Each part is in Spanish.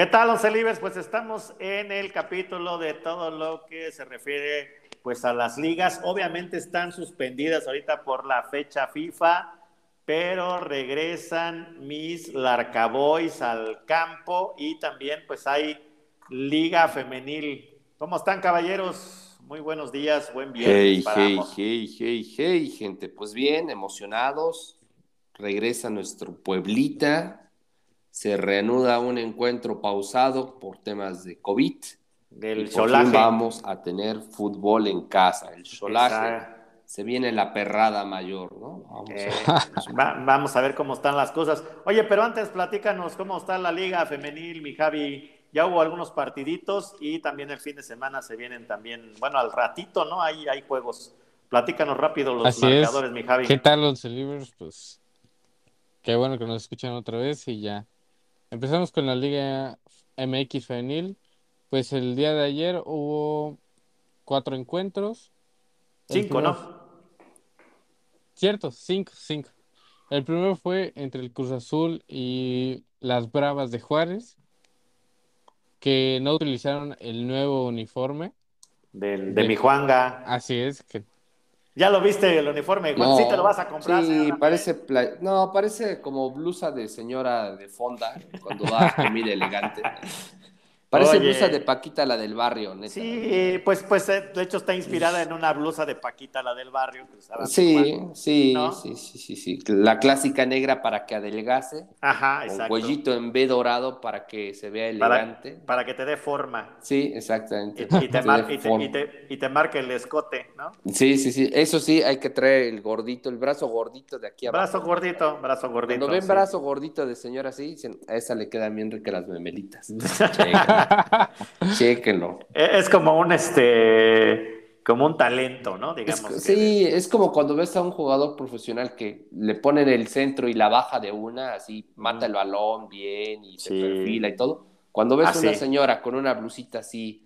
¿Qué tal, Once Libres? Pues estamos en el capítulo de todo lo que se refiere pues a las ligas. Obviamente están suspendidas ahorita por la fecha FIFA, pero regresan mis Larcaboys al campo y también pues hay Liga Femenil. ¿Cómo están, caballeros? Muy buenos días, buen viernes. Hey, hey, hey, hey, hey, gente. Pues bien, emocionados. Regresa nuestro Pueblita se reanuda un encuentro pausado por temas de COVID. Del y por fin vamos a tener fútbol en casa. El solaje. Se viene la perrada mayor, ¿no? Vamos, eh, a... vamos a ver cómo están las cosas. Oye, pero antes platícanos cómo está la liga femenil, mi Javi. Ya hubo algunos partiditos y también el fin de semana se vienen también, bueno, al ratito, ¿no? Ahí hay juegos. Platícanos rápido los marcadores, mi Javi. ¿Qué tal los Libres? Pues qué bueno que nos escuchan otra vez y ya Empezamos con la Liga MX Femenil. Pues el día de ayer hubo cuatro encuentros. Cinco, ¿no? Cierto, cinco, cinco. El primero fue entre el Cruz Azul y las Bravas de Juárez, que no utilizaron el nuevo uniforme. Del, de, mi Juanga. Así es, que ya lo viste el uniforme, no, sí te lo vas a comprar. Sí, parece, no, parece como blusa de señora de fonda cuando va comida elegante. Parece blusa de Paquita, la del barrio, neta. Sí, pues, pues eh, de hecho está inspirada en una blusa de Paquita, la del barrio. sí, sí, sí, sí, sí, La clásica negra para que adelgase. Ajá, exacto. cuellito en B dorado para que se vea elegante. Para, que te dé forma. Sí, exactamente. Y, te, y, te, marque el escote, ¿no? Sí, sí, sí. Eso sí, hay que traer el gordito, el brazo gordito de aquí abajo. Brazo gordito, brazo gordito. Cuando ven brazo gordito de señora así, dicen, a esa le quedan bien ricas las memelitas. Chéquenlo. E, es como un este como un talento, ¿no? Digamos. sí, es como cuando ves a un jugador profesional que le ponen el centro y la baja de una, así mata el balón bien y se perfila y todo. Cuando ves a una señora con una blusita así,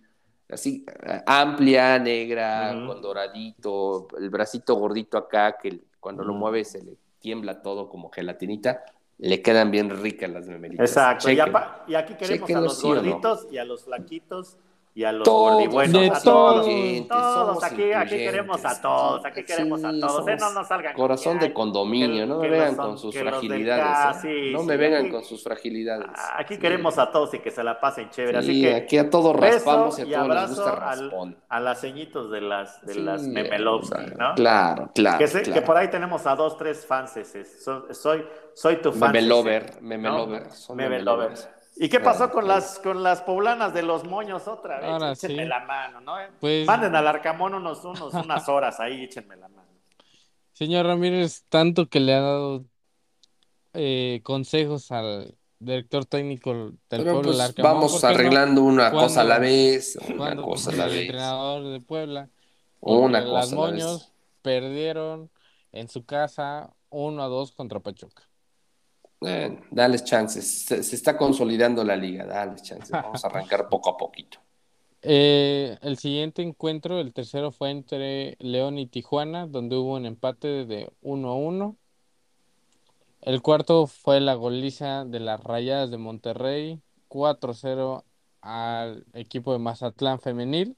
así amplia, negra, con doradito, el bracito gordito acá, que cuando lo mueve se le tiembla todo como gelatinita, le quedan bien ricas las memelitas. Exacto. Y, aquí queremos a los gorditos y a los flaquitos y a los gordibuenos, a todos, todos, aquí, aquí queremos a todos, aquí queremos a todos, eh, no nos salgan. Corazón de condominio, no me vengan con sus fragilidades, ¿eh? no me vengan con sus fragilidades. Aquí queremos a todos y que se la pasen chévere, así que aquí a todos raspamos y a todos les gusta raspón. a las ceñitos de las, de las memelovsky, ¿no? Claro, claro que, que, por ahí tenemos a dos, tres fans, soy, soy tu fan. Memelover, memelover, memelover. ¿Y qué pasó con las con las poblanas de los moños otra vez? Ahora échenme la mano, ¿no? Pues... Manden al Arcamón unos, unos, unas horas ahí, échenme la mano. Señor Ramírez, tanto que le ha dado eh, consejos al director técnico del pueblo pues, Arcamón. Vamos arreglando una cosa a la vez, una cosa a la vez. El entrenador de Puebla, una cosa las moños perdieron en su casa 1 a 2 contra Pachuca. Dales chances. Se, está consolidando la liga, dales chances. Vamos a arrancar poco a poquito. Eh, el siguiente encuentro, el tercero, fue entre León y Tijuana, donde hubo un empate de 1 a 1. El cuarto fue la goliza de las Rayadas de Monterrey, 4-0 al equipo de Mazatlán femenil.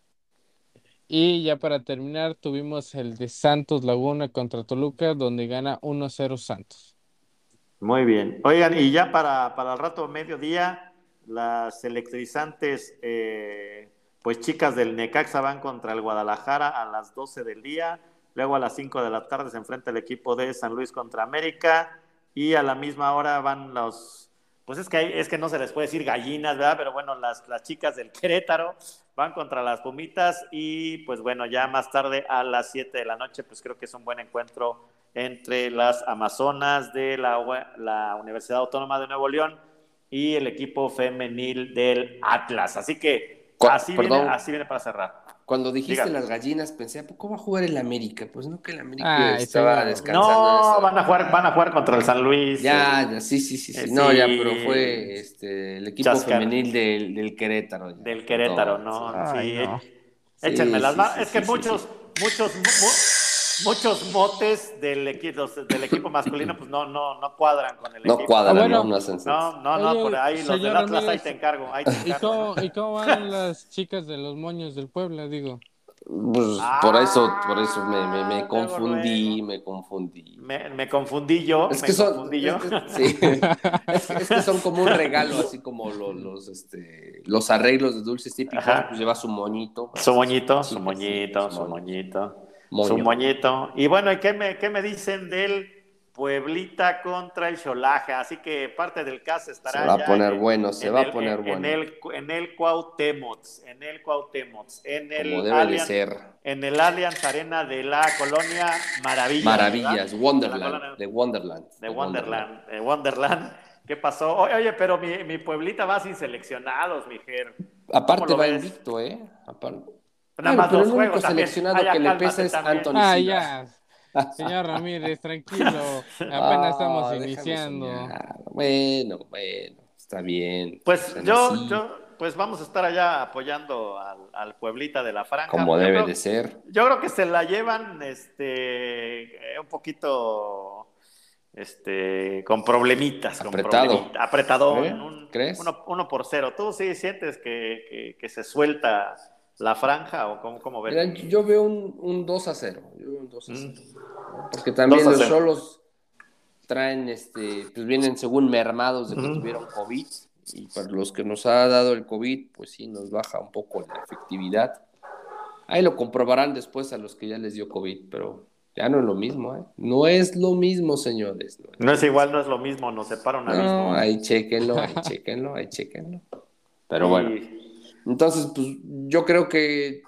Y ya para terminar, tuvimos el de Santos Laguna contra Toluca, donde gana 1-0 Santos. Muy bien. Oigan, y ya para, para el rato mediodía, las electrizantes, eh, pues chicas del Necaxa van contra el Guadalajara a las 12 del día. Luego a las 5 de la tarde se enfrenta el equipo de San Luis contra América. Y a la misma hora van los, pues es que, es que no se les puede decir gallinas, ¿verdad? Pero bueno, las, las chicas del Querétaro van contra las Pumitas. Y pues bueno, ya más tarde a las 7 de la noche, pues creo que es un buen encuentro entre las Amazonas de la, la, Universidad Autónoma de Nuevo León y el equipo femenil del Atlas. Así que así, viene, así viene para cerrar. Cuando dijiste las gallinas, pensé, ¿a poco va a jugar el América? Pues no, que el América estaba descansando. No, van a jugar, van a jugar contra el San Luis. Ya, ya, sí, sí, sí, sí. no, ya, pero fue este, el equipo femenil del, del, Querétaro. Del Querétaro, no, sí. Échenme las manos. es que muchos, muchos, muchos motes del equipo, del equipo masculino pues no, no, no cuadran con el no equipo. Cuadran, no, no, no, no, no, por ahí los del Atlas ahí te encargo. Ahí te encargo. ¿Y, cómo, van las chicas de los moños del Puebla, digo? Pues por eso, por eso me, me, me ah, confundí, me confundí. Me, me, confundí yo, es que son, confundí yo. sí, es, es, que son como un regalo, así como los, los, este, los arreglos de dulces típicos, pues lleva su moñito. Su moñito, su moñito, su moñito. Su moñito. Y bueno, ¿y qué me, qué me dicen del Pueblita contra el Cholaje? Así que parte del caso estará. Se va a poner bueno, se va a poner bueno. En el, en el Cuauhtémoc, en el Cuauhtémoc, en el Como debe de ser. En el Allianz Arena de la colonia Maravillas. Maravillas, Wonderland, de, Wonderland. De Wonderland, de Wonderland. ¿Qué pasó? Oye, pero mi, mi Pueblita va sin seleccionados, mi Aparte va invicto, ¿eh? Aparte. Nada más pero dos el único seleccionado que le pesa es Anthony Ah, ya. Señor Ramírez, tranquilo. Apenas estamos iniciando. Bueno, bueno, está bien. Pues yo, yo, pues vamos a estar allá apoyando al, al Pueblita de la Franja. Como debe de ser. Yo creo que se la llevan este eh, un poquito este con problemitas. Apretado. Con apretado. ¿Eh? Un, ¿Crees? Uno, uno, por cero. ¿Tú sí sientes que, que, que se suelta la franja o cómo, cómo yo veo un, un, 2 a 0. Yo veo un 2 a 0. Mm. Porque también los solos traen, este, pues vienen según mermados de que tuvieron COVID. Y para los que nos ha dado el COVID, pues sí, nos baja un poco la efectividad. Ahí lo comprobarán después a los que ya les dio COVID, pero ya no es lo mismo, ¿eh? No es lo mismo, señores. No es, igual, no es lo mismo, nos separa un abismo. No, ahí chequenlo, ahí chequenlo, ahí chequenlo. Pero bueno. Entonces, pues yo creo que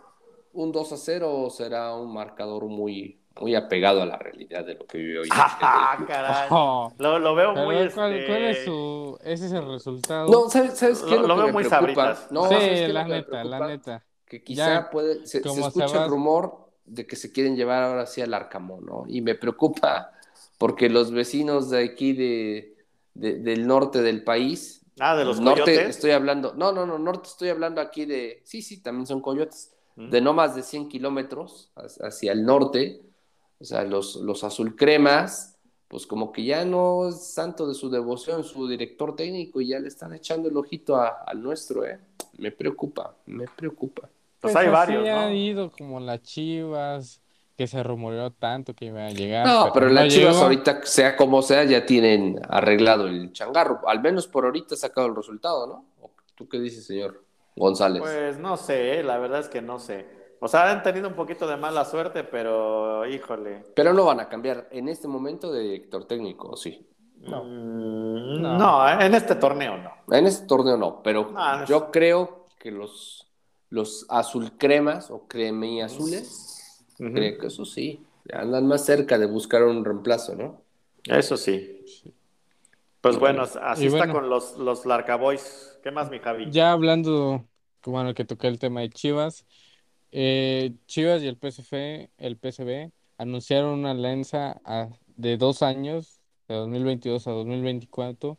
un 2 a 0 será un marcador muy, muy apegado a la realidad de lo que vive hoy. ¡Ah, caray! Oh. lo, lo, veo muy... ¿cuál, este... ¿cuál, es su... Ese es el resultado? No, ¿sabes, sabes qué? Lo, lo, lo veo muy sabritas. No, sí, la neta, la neta. Que quizá ya, puede... Se, se escucha se el rumor de que se quieren llevar ahora sí al Arcamón, ¿no? Y me preocupa porque los vecinos de aquí de, de, del norte del país Ah, de los norte estoy hablando, no, no, no, norte estoy hablando aquí de, sí, sí, también son coyotes, mm. de no más de 100 kilómetros hacia el norte, o sea, los, los azul cremas, pues como que ya no es santo de su devoción su director técnico y ya le están echando el ojito al nuestro, ¿eh? Me preocupa, me preocupa. Pues, pues hay varios, ¿no? ha ido como las Chivas, que se rumoreó tanto que iba a llegar. No, pero, las Chivas ahorita, sea como sea, ya tienen arreglado el changarro. Al menos por ahorita ha sacado el resultado, ¿no? ¿Tú qué dices, señor González? Pues no sé, la verdad es que no sé. O sea, han tenido un poquito de mala suerte, pero híjole. Pero no van a cambiar en este momento de director técnico, ¿sí? No. Mm, no. en este torneo no. En este torneo no, pero yo creo que los, los azul cremas o Creo que eso sí, andan más cerca de buscar un reemplazo, ¿no? Eso sí. Pues bueno, así está con los, los Larcaboys. ¿Qué más, mi Javi? Ya hablando, bueno, que toqué el tema de Chivas, eh, Chivas y el PSV, el PSV anunciaron una alianza de dos años, de 2022 a 2024,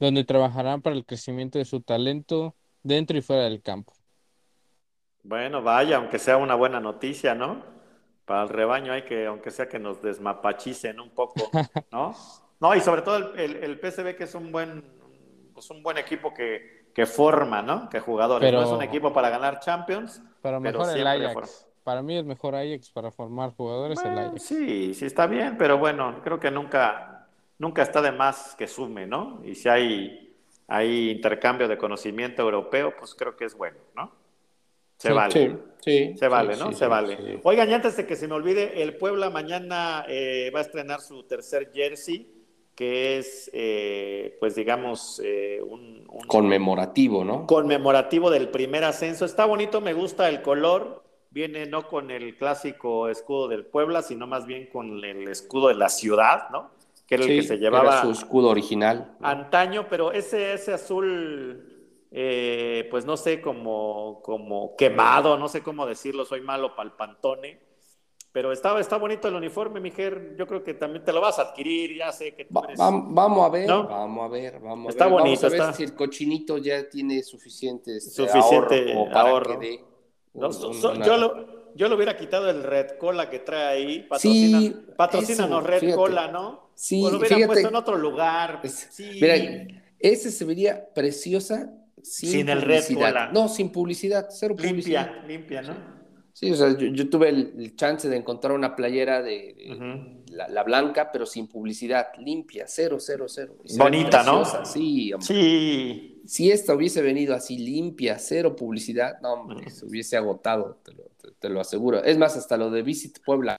donde trabajarán para el crecimiento de su talento dentro y fuera del campo. Bueno, vaya, aunque sea una buena noticia, ¿no? Para el rebaño hay que, aunque sea que nos desmapachicen un poco, ¿no? No, y sobre todo el, el, PSV que es un buen, pues un buen equipo que, que forma, ¿no? Que jugadores. no es un equipo para ganar Champions, pero, mejor el Ajax. Para mí es mejor Ajax para formar jugadores el Ajax. Sí, sí está bien, pero bueno, creo que nunca, nunca está de más que sume, ¿no? Y si hay, hay intercambio de conocimiento europeo, pues creo que es bueno, ¿no? Se vale. Sí, se vale, ¿no? se vale. Oigan, y antes de que se me olvide, el Puebla mañana eh, va a estrenar su tercer jersey, que es, eh, pues digamos, eh, un, Conmemorativo, ¿no? Conmemorativo del primer ascenso. Está bonito, me gusta el color. Viene no con el clásico escudo del Puebla, sino más bien con el escudo de la ciudad, ¿no? Que era el que se llevaba. Era su escudo original. Antaño, pero ese, ese azul eh, pues no sé, como, como quemado, no sé cómo decirlo, soy malo para el pantone. Pero está, está bonito el uniforme, Mijer. Yo creo que también te lo vas a adquirir, ya sé que tú eres... vamos a ver, vamos a ver, vamos a está ver. Bonito, vamos a ver si el cochinito ya tiene suficiente, este, suficiente ahorro, para ahorro. Que dé yo, lo, yo le hubiera quitado el Red Cola que trae ahí. Patrocina, sí, patrocínanos Red fíjate. Cola, ¿no? Sí, o lo hubiera fíjate. puesto en otro lugar. Sí. Mira, ese se vería preciosa sin, sin el. Red. No, sin publicidad, cero publicidad. Limpia, limpia, ¿no? Sí, o sea, yo, yo tuve el, el, chance de encontrar una playera de, de uh -huh. la, la, blanca, pero sin publicidad, limpia, cero, cero, cero. Bonita, ¿no? Sí, hombre. Sí. Si esta hubiese venido así limpia, cero publicidad, no, hombre, uh -huh. se hubiese agotado, te lo, te, te lo, aseguro. Es más, hasta lo de Visit Puebla,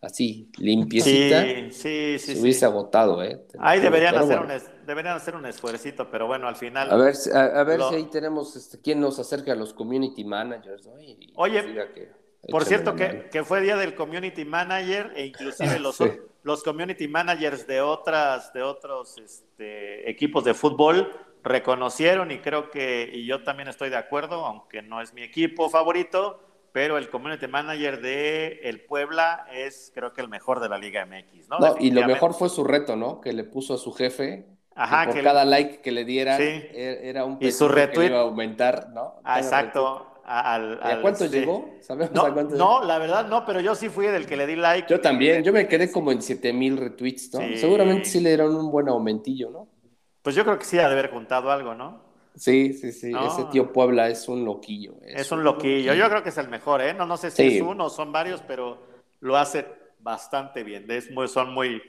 así, limpiecita, sí, sí, sí, se hubiese agotado, ¿eh? Ahí deberían hacer, bueno. un, deberían hacer un esfuercito, pero bueno, al final. A ver, a, a ver lo... si ahí tenemos este, quién nos acerca a los community managers, ¿no? Y Oye, que, por cierto, que, que, fue día del community manager e inclusive los, sí. los community managers de otras, de otros este, equipos de fútbol reconocieron y creo que, y yo también estoy de acuerdo, aunque no es mi equipo favorito, pero el community manager de el Puebla es creo que el mejor de la Liga MX, ¿no? no y lo mejor fue su reto, ¿no? Que le puso a su jefe Ajá, por que cada le... like que le dieran sí. era un y su retweet que iba a aumentar, ¿no? Ah, exacto. Al, al, ¿A cuánto este... llegó? ¿Sabemos no, a cuánto no llegó? la verdad no, pero yo sí fui del que le di like. Yo también, yo me quedé como en 7000 retweets, ¿no? Sí. Seguramente sí le dieron un buen aumentillo, ¿no? Pues yo creo que sí ha de haber juntado algo, ¿no? Sí, sí, sí. No. Ese tío Puebla es un loquillo. Es, es un, loquillo. loquillo. Yo creo que es el mejor, ¿eh? No, no sé si sí. es uno o son varios, pero lo hace bastante bien. Es muy, son muy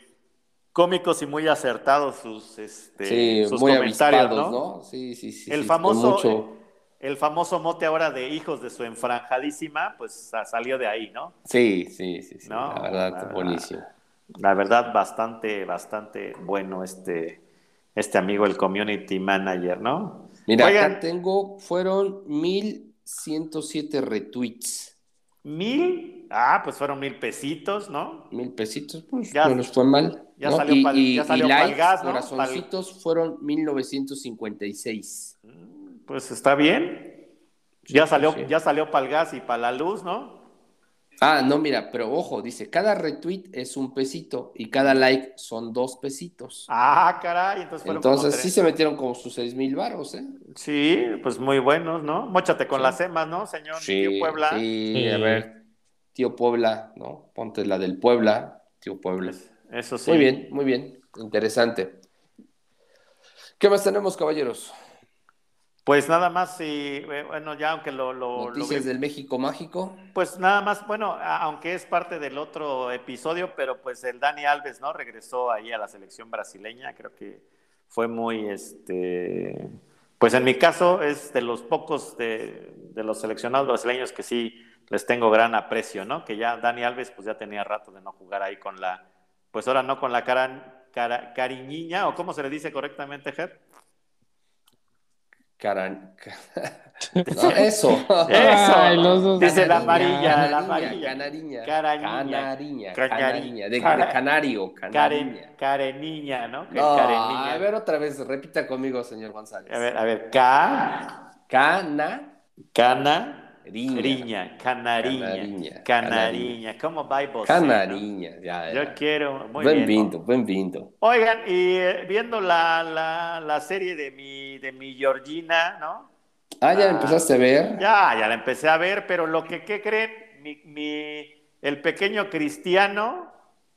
cómicos y muy acertados sus, este, sí, sus muy comentarios, ¿no? ¿no? Sí, sí, sí. El sí, famoso. Mucho... El famoso mote ahora de hijos de su enfranjadísima, pues salió de ahí, ¿no? Sí, sí, sí. sí. ¿No? La verdad, la, buenísimo. La verdad, bastante, bastante bueno este, este amigo, el community manager, ¿no? Mira, Oigan, acá tengo, fueron 1107 retweets. ¿Mil? Ah, pues fueron mil pesitos, ¿no? Mil pesitos, pues ya, no nos fue mal. Ya ¿no? salió, y, pal, ya salió y likes, gas, ¿no? corazoncitos, pal... fueron 1956. Pues está bien. Ya salió, sí. ya salió para el gas y para la luz, ¿no? Ah, no, mira, pero ojo, dice, cada retweet es un pesito y cada like son dos pesitos. Ah, caray, entonces fueron Entonces sí se metieron como sus seis mil varos, ¿eh? Sí, pues muy buenos, ¿no? Móchate con sí. las emas, ¿no, señor sí, tío Puebla? Sí, sí, a ver, tío Puebla, ¿no? Ponte la del Puebla, tío Puebla. Eso sí. Muy bien, muy bien, interesante. ¿Qué más tenemos, caballeros? Pues nada más, y bueno, ya aunque lo... lo Noticias lo... del México Mágico. Pues nada más, bueno, aunque es parte del otro episodio, pero pues el Dani Alves, ¿no? Regresó ahí a la selección brasileña, creo que fue muy, este... Pues en mi caso es de los pocos de, de los seleccionados brasileños que sí les tengo gran aprecio, ¿no? Que ya Dani Alves pues ya tenía rato de no jugar ahí con la, pues ahora no con la cara, cara cariñiña, o cómo se le dice correctamente, Ger. Caran... No, eso. Eso. Ay, los dos Dice la amarilla, la amarilla. Canariña. Canariña. Canariña. Canariña. De, de canario. Canariña. Careniña, ¿no? No careniña. A ver otra vez, repita conmigo, señor González. A ver, a ver. Ca. Cana. Cana. Riña, canariña, canariña, canariña. ¿Cómo va vos? Canariña, ya, ya. Yo quiero, muy buen bien. Vinto, buen vinto. Oigan, y eh, viendo la, la, la, serie de mi, de mi Georgina, ¿no? Ah, ¿ya la empezaste a ver? Ya, ya la empecé a ver, pero lo que, ¿qué creen? Mi, mi, el pequeño cristiano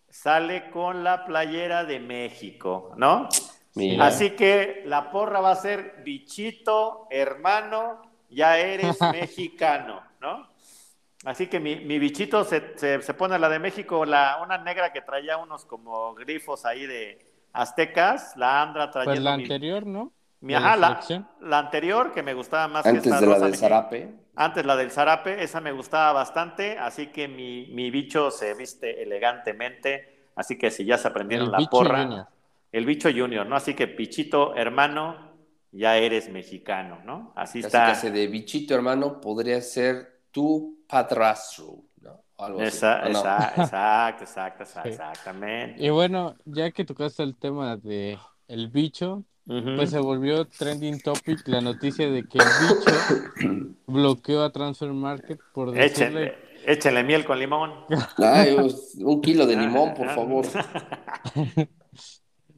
sale con la playera de México, ¿no? Mira. Así que la porra va a ser bichito, hermano, ya eres mexicano, ¿no? Así que mi, mi bichito se, se, se, pone la de México, la, una negra que traía unos como grifos ahí de aztecas, la Andra traía. Pues la mi, anterior, ¿no? Mi, ajá, la, la, anterior que me gustaba más Antes que esta de la del zarape. Antes la del zarape, esa me gustaba bastante, así que mi, mi bicho se viste elegantemente, así que si ya se aprendieron El la bicho porra. junior. El bicho junior, ¿no? Así que pichito, hermano, ya eres mexicano, ¿no? Así Casi, está. casi de bichito, hermano, podría ser tu padrastro, ¿no? Algo Esa, así, ¿o no? esa, exacto, exacto, exacto, exactamente. Y bueno, ya que tocaste el tema de el bicho, pues se volvió trending topic la noticia de que el bicho bloqueó a Transfer Market por decirle... Échale, miel con limón. un kilo de limón, por favor.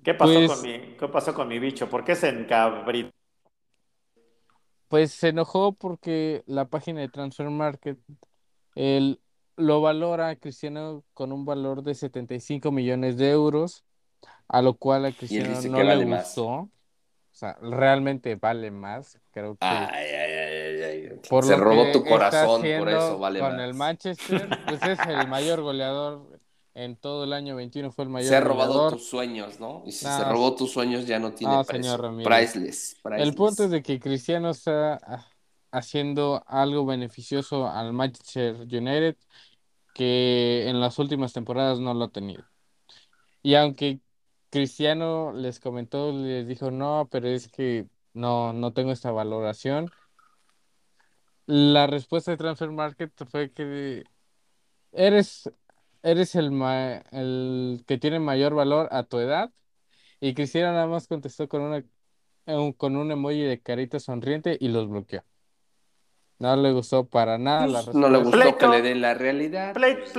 ¿Qué pasó, pues con mi, ¿Qué pasó con mi bicho? ¿Por qué se encabritó? Pues se enojó porque la página de Transfer Market él, lo valora a Cristiano con un valor de 75 millones de euros, a lo cual a Cristiano no le gustó. O sea, realmente vale más. Creo que. Ay, ay, ay, se robó tu corazón, por eso vale con el Manchester, pues es el mayor goleador en todo el año 21 fue el mayor. Se ha robado tus sueños, ¿no? Y si se robó tus sueños ya no tiene precio. priceless, El punto es de que Cristiano está haciendo algo beneficioso al Manchester United que en las últimas temporadas no lo ha tenido. Y aunque Cristiano les comentó, les dijo, no, pero es que no, no tengo esta valoración. La respuesta de Transfer Market fue que eres eres el, el que tiene mayor valor a tu edad. Y Cristiano nada más contestó con una con un emoji de carita sonriente y los bloqueó. No le gustó para nada la respuesta. No le gustó que le den la realidad. Pues,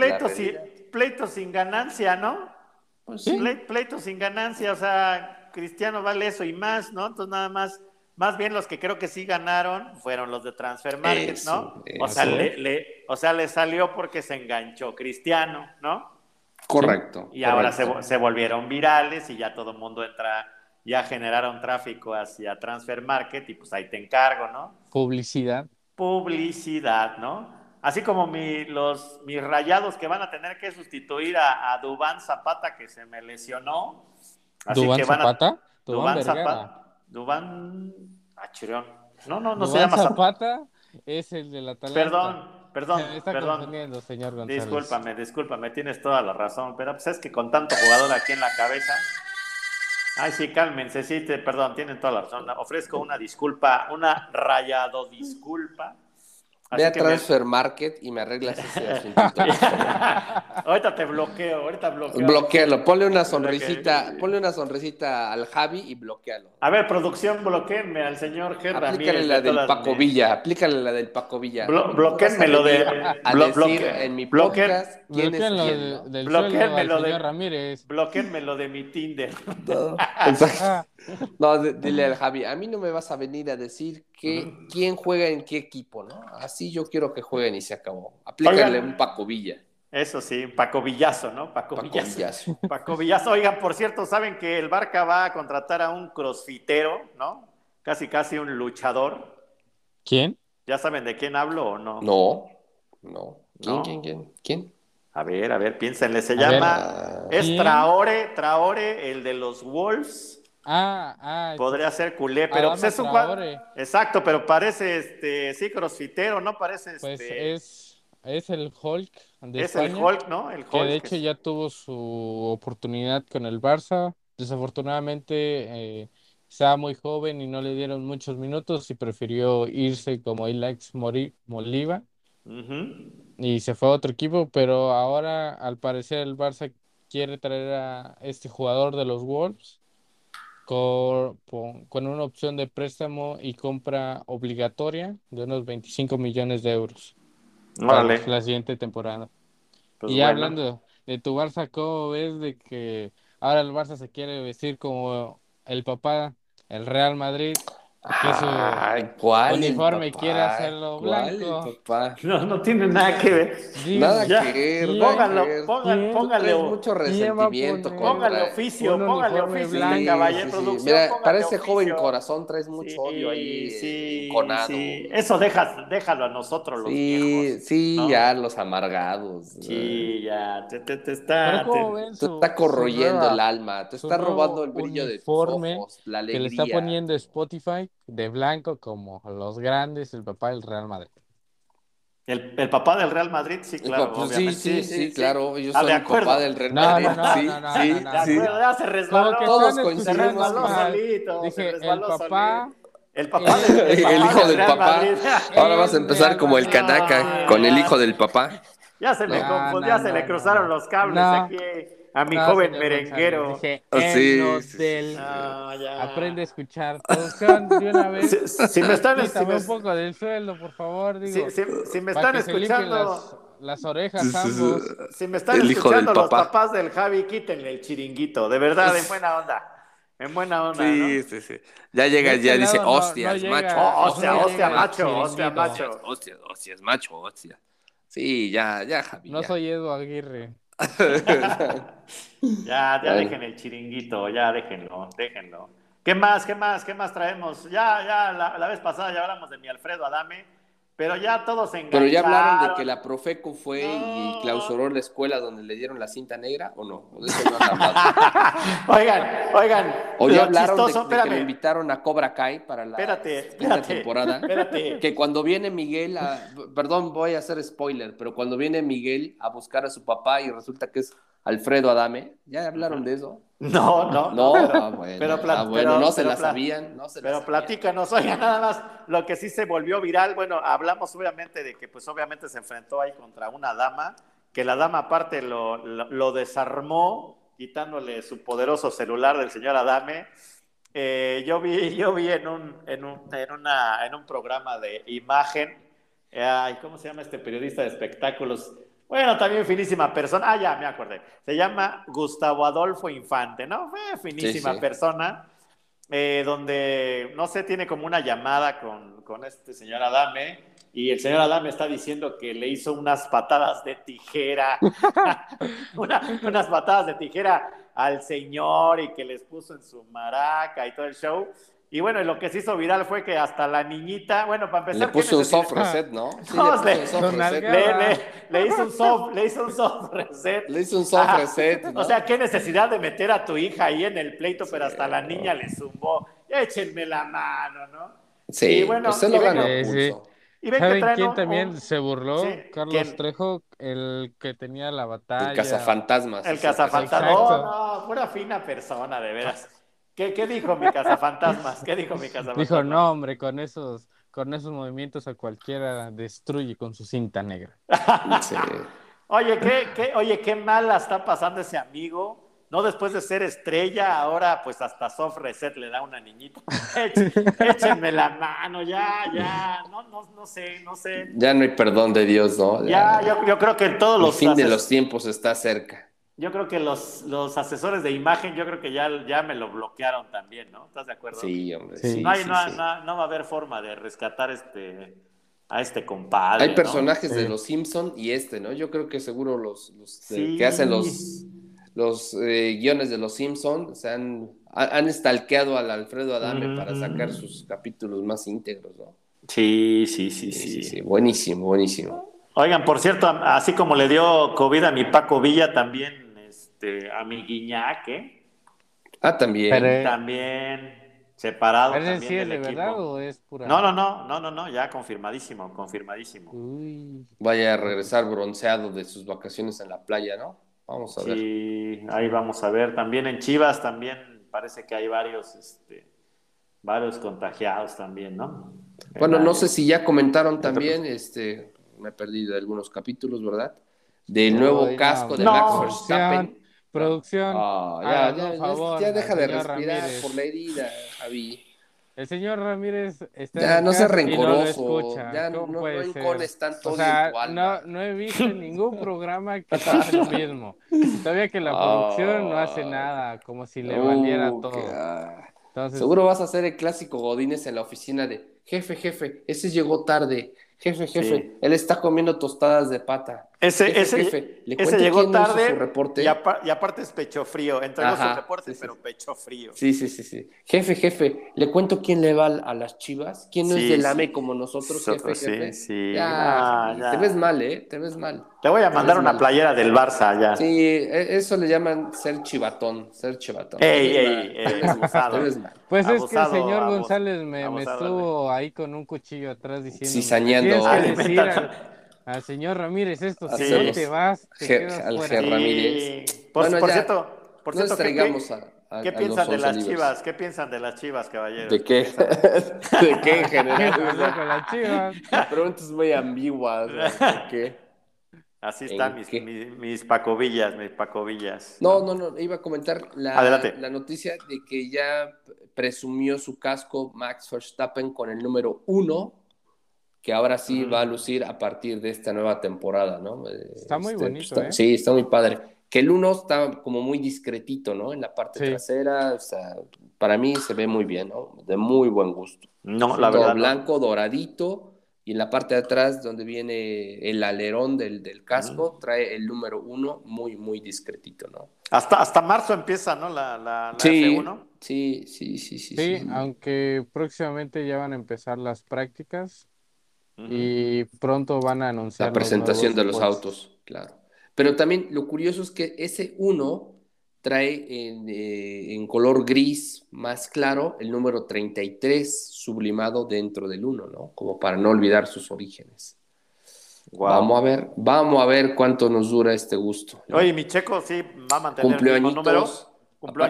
pleito, Sin, ganancia, ¿no? Pues pleito sin ganancia, o sea, Cristiano vale eso y más, ¿no? Entonces nada más más bien los que creo que sí ganaron fueron los de Transfer Market, ¿no? O sea, le, o sea, le salió porque se enganchó Cristiano, ¿no? Correcto. Y ahora se, volvieron virales y ya todo el mundo entra, ya generaron tráfico hacia Transfer Market y pues ahí te encargo, ¿no? Publicidad. Publicidad, ¿no? Así como mi, los, mis rayados que van a tener que sustituir a, Dubán Zapata que se me lesionó. ¿Dubán Zapata? Dubán Zapata. Dubán Achirón. No, no, no se llama Zapata. Es el de la Perdón, perdón, está perdón. señor González. Discúlpame, discúlpame, tienes toda la razón. Pero pues es que con tanto jugador aquí en la cabeza. Ay, sí, cálmense, sí, te, perdón, tienen toda la razón. Ofrezco una disculpa, una rayado disculpa Ve a Transfer Market y me arreglas ese asunto. ahorita te bloqueo, ahorita bloqueo. Bloquealo, ponle una sonrisita, ponle una sonrisita al Javi y bloquealo. A ver, producción, bloqueenme al señor Ger Aplícale la del Paco Villa, aplícale la del Paco Villa. bloqueenme lo de... A decir en mi podcast quién es quién. Del bloqueenme lo de... Ramírez. Bloqueenme lo de mi Tinder. no, dile al Javi, a mí no me vas a venir a decir que, quién juega en qué equipo, ¿no? Así yo quiero que jueguen y se acabó. Aplícale un Paco Villa. Eso sí, Paco Villazo, ¿no? Paco, Villazo. Paco Villazo. Oigan, por cierto, saben que el Barca va a contratar a un crossfitero, ¿no? Casi, casi un luchador. ¿Quién? ¿Ya saben de quién hablo o no? No, no. ¿Quién, quién, quién? ¿Quién? A ver, a ver, piénsenle. Se llama. Es Traore, Traore, el de los Wolves. Ah, ah. Podría ser culé, pero pues es un cuadro. Exacto, pero parece este, sí, crossfitero, ¿no? Parece Pues este es, es el Hulk de Es el Hulk, ¿no? El Hulk. Que de hecho ya tuvo su oportunidad con el Barça. Desafortunadamente eh, estaba muy joven y no le dieron muchos minutos y prefirió irse como Ilax Moliva. Y se fue a otro equipo, pero ahora al parecer el Barça quiere traer a este jugador de los Wolves con, con, una opción de préstamo y compra obligatoria de unos 25 millones de euros vale. para la siguiente temporada. Pues y hablando de tu Barça, ¿cómo ves de que ahora el Barça se quiere vestir como el papá, el Real Madrid? Ay, ¿cuál uniforme quiere hacerlo blanco. No, no tiene nada que ver. nada que ver. Póngalo, póngale, póngale mucho resentimiento. Póngale oficio, póngale oficio, blanco, caballero. Sí, Mira, para ese joven corazón traes mucho odio ahí sí, conado. Eso deja, déjalo a nosotros los viejos. Sí, ya los amargados. Sí, ya, te, te, te está... Te, está corroyendo el alma, te está robando el brillo de tus ojos, la alegría. Que le está poniendo Spotify de blanco como los grandes, el papá del Real Madrid. El, el papá del Real Madrid, sí, claro. sí, sí, sí, claro. Yo ah, soy el papá del Real Madrid. No, no, sí, no, sí, de acuerdo, ya se resbaló. Todos coincidimos. solito. Dije, el papá. El papá el, hijo del, papá. Ahora vas a empezar como el Kanaka, con el hijo del papá. Ya se le confundió, ya se le cruzaron los cables aquí a mi joven merenguero. Dije, oh, sí, ah, Aprende a escuchar. Producción, de una vez. Si, me están escuchando. un poco del sueldo, por favor. Digo, si, me están escuchando. Las, orejas ambos. Si me están escuchando los papás del Javi, quítenle el chiringuito. De verdad, en buena onda. En buena onda. Sí, sí, sí. Ya llega, ya dice, hostias, macho. hostia, hostia, macho, hostia, macho. Hostia, hostias, macho, hostia. Sí, ya, ya, Javi. No soy Edu Aguirre. ya, ya dejen el chiringuito, ya déjenlo, déjenlo. ¿Qué más, qué más, qué más traemos? Ya, ya, la, la vez pasada ya hablamos de mi Alfredo Adame pero ya todos se Pero ya hablaron de que la Profeco fue y clausuró la escuela donde le dieron la cinta negra, ¿o no? ¿O de eso no oigan, oigan. O ya hablaron de, que le invitaron a Cobra Kai para la espérate, temporada. Espérate. Que cuando viene Miguel, a, perdón, voy a hacer spoiler, pero cuando viene Miguel a buscar a su papá y resulta que es Alfredo Adame, ¿ya hablaron de eso? No, no. No, ah, bueno, ah, bueno, no se la sabían. No se pero platícanos, oiga, nada más, lo que sí se volvió viral, bueno, hablamos obviamente de que pues obviamente se enfrentó ahí contra una dama, que la dama aparte lo, lo, desarmó, quitándole su poderoso celular del señor Adame. Eh, yo vi, yo vi en un, en un, en una, en un programa de imagen, eh, ¿cómo se llama este periodista de espectáculos? Bueno, también finísima persona. Ah, ya, me acordé. Se llama Gustavo Adolfo Infante, ¿no? Fue finísima persona, eh, donde, no sé, tiene como una llamada con, con este señor Adame, y el señor Adame está diciendo que le hizo unas patadas de tijera, unas patadas de tijera al señor y que les puso en su maraca y todo el show. Y bueno, lo que se hizo viral fue que hasta la niñita, bueno, para empezar. Le puso un soft reset, ¿no? no le, le, hizo un soft, le hizo un soft reset. Le hizo un soft reset. O sea, qué necesidad de meter a tu hija ahí en el pleito, pero hasta la niña le zumbó. Échenme la mano, ¿no? Sí, y bueno, se lo ganó. Y ¿Saben quién también se burló? Carlos Trejo, el que tenía la batalla. El cazafantasmas. El cazafantasmas. No, no, pura fina persona, de veras. ¿Qué, ¿Qué, dijo mi cazafantasmas? ¿Qué dijo mi cazafantasmas? Dijo, no, hombre, con esos, con esos movimientos a cualquiera destruye con su cinta negra. Sí. Oye, ¿qué, qué, oye, qué mala está pasando ese amigo. No después de ser estrella, ahora pues hasta soft reset le da una niñita. Échenme la mano, ya, ya. No, no, no sé, no sé. Ya no hay perdón de Dios, ¿no? Ya, yo, yo, creo que todos los... El fin de los tiempos está cerca yo creo que los, los asesores de imagen, yo creo que ya, ya me lo bloquearon también, ¿no? ¿Estás de acuerdo? Sí, hombre. no, hay, no, va a haber forma de rescatar este a este compadre. Hay personajes de los Simpson y este, ¿no? Yo creo que seguro los, los que hacen los, los eh, guiones de los Simpson se han, han estalqueado al Alfredo Adame para sacar sus capítulos más íntegros, ¿no? Sí, sí, sí, sí. sí, Buenísimo, buenísimo. Oigan, por cierto, así como le dio COVID a mi Paco Villa, también este, a mi Guiñac, Ah, también. también separado. ¿Es también de verdad o es pura? No, no, no, no, no, no, ya confirmadísimo, confirmadísimo. Vaya a regresar bronceado de sus vacaciones en la playa, ¿no? Vamos a ver. Sí, ahí vamos a ver. También en Chivas también parece que hay varios, este, varios contagiados también, ¿no? Bueno, no sé si ya comentaron también, este, me he perdido algunos capítulos, ¿verdad? Del nuevo casco de Max Verstappen. Producción. Ah, ya, ya, ya, deja de respirar por la herida, Javi. El señor Ramírez está ya no se rencoroso, ya no, no, no tanto o sea, no, no he visto ningún programa que haga lo mismo. Todavía que la producción no hace ah. nada, como si le valiera uh, todo. Entonces, Seguro vas a hacer el clásico Godínez en la oficina de jefe, jefe, ese llegó tarde. Jefe, jefe, él está comiendo tostadas de pata. Ese, ese, ese llegó tarde reporte? Y, aparte es pecho frío. Entregó su reporte, pero pecho frío. Sí, sí, sí, sí. Jefe, jefe, ¿le cuento quién le va a las chivas? ¿Quién no es del AME como nosotros, jefe, jefe? Sí, ya, Te ves mal, ¿eh? Te ves mal. Te voy a mandar una playera del Barça ya. Sí, e, eso le llaman ser chivatón, ser chivatón. Ey, ey, ey, abusado. Pues es que el señor González me, me estuvo ahí con un cuchillo atrás diciendo... Cizañando. Al señor Ramírez esto, si no te vas, te quedas al fuera. Ramírez. Por, por cierto, por cierto, traigamos a, a, ¿qué piensan de las chivas? ¿Qué piensan de las chivas, caballeros? ¿De qué? ¿De qué en general? con las chivas? La pregunta es muy ambigua. ¿De qué? Así están mis, mis, pacovillas, mis pacovillas. No, no, no, iba a comentar la, la noticia de que ya presumió su casco Max Verstappen con el número uno, que ahora sí va a lucir a partir de esta nueva temporada, ¿no? Está muy este, bonito, ¿eh? Sí, está muy padre. Que el uno está como muy discretito, ¿no? En la parte trasera, o sea, para mí se ve muy bien, ¿no? De muy buen gusto. No, la verdad. Blanco, doradito y en la parte de atrás, donde viene el alerón del, del casco, trae el número uno muy, muy discretito, ¿no? Hasta, hasta marzo empieza, ¿no? La, la, sí, Sí, sí, sí, sí, sí. aunque próximamente ya van a empezar las prácticas y pronto van a anunciar. La presentación de los autos, claro. Pero también lo curioso es que ese uno trae eh, en, color gris más claro el número 33 sublimado dentro del 1, ¿no? Como para no olvidar sus orígenes. Vamos a ver, vamos a ver cuánto nos dura este gusto. Oye, mi checo sí va a mantener el mismo número.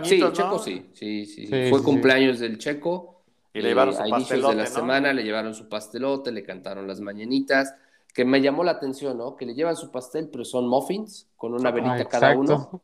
sí, checo sí, sí, sí, Fue cumpleaños del checo. Y le llevaron su a inicios de la semana le llevaron su pastelote, le cantaron las mañanitas, que me llamó la atención, ¿no? Que le llevan su pastel, pero son muffins con una velita ah, cada uno.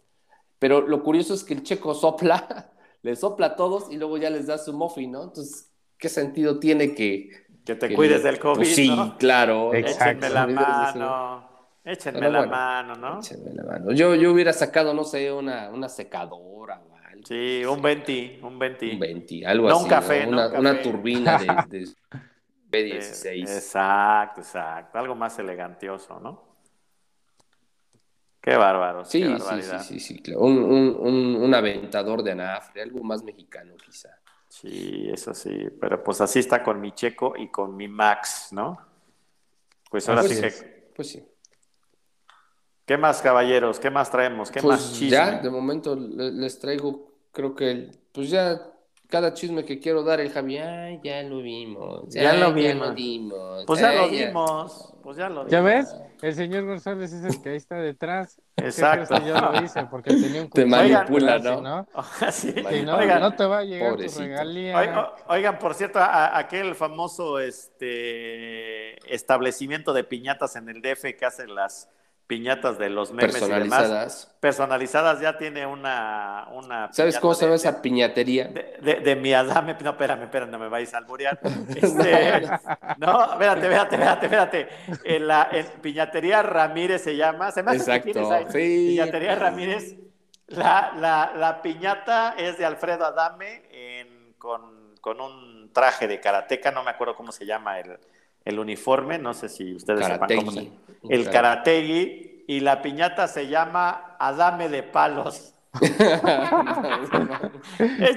Pero lo curioso es que el checo sopla, le sopla a todos y luego ya les da su muffin, ¿no? Entonces, ¿qué sentido tiene que... Que te cuides del COVID, pues sí, claro. Échenme la mano. Échenme la mano, ¿no? Échenme la mano. Yo, yo hubiera sacado, no sé, una, una secadora o algo. Sí, un 20, un 20. Un 20, algo no así. Un café, Una, una turbina de, de B16. Exacto, exacto. Algo más elegantioso, ¿no? Qué bárbaro. Sí, sí, sí, sí, claro. un, un, un, aventador de anafre, algo más mexicano quizá. Sí, eso sí, pero pues así está con mi Checo y con mi Max, ¿no? Pues ahora pues sí, que... Pues sí. ¿Qué más, caballeros? ¿Qué más traemos? ¿Qué pues más chisme? Ya, de momento les traigo, creo que, pues ya cada chisme que quiero dar el Javi, ay, ya lo vimos. Ya, lo, vimos. Pues ya lo vimos. Pues ya lo vimos. ¿Ya ves? El señor González es el que ahí está detrás. Exacto. Que yo lo hice porque tenía un Te manipula, ¿no? ¿no? sí. no, oigan, no te va a llegar tu regalía. Oigan, por cierto, a, aquel famoso este establecimiento de piñatas en el DF que hace las piñatas de los memes personalizadas. Y demás, personalizadas ya tiene una, una ¿Sabes cómo se llama esa piñatería? De, de, mi Adame, no, espérame, espérame, no me vais a alburear. Este, no, espérate, espérate, espérate, espérate. En la piñatería Ramírez se llama, se me Exacto, sí. Piñatería Ramírez. La, la, la, piñata es de Alfredo Adame en, con, con, un traje de karateca, no me acuerdo cómo se llama el, el uniforme, no sé si ustedes sepan cómo se El karategui y la piñata se llama Adame de Palos.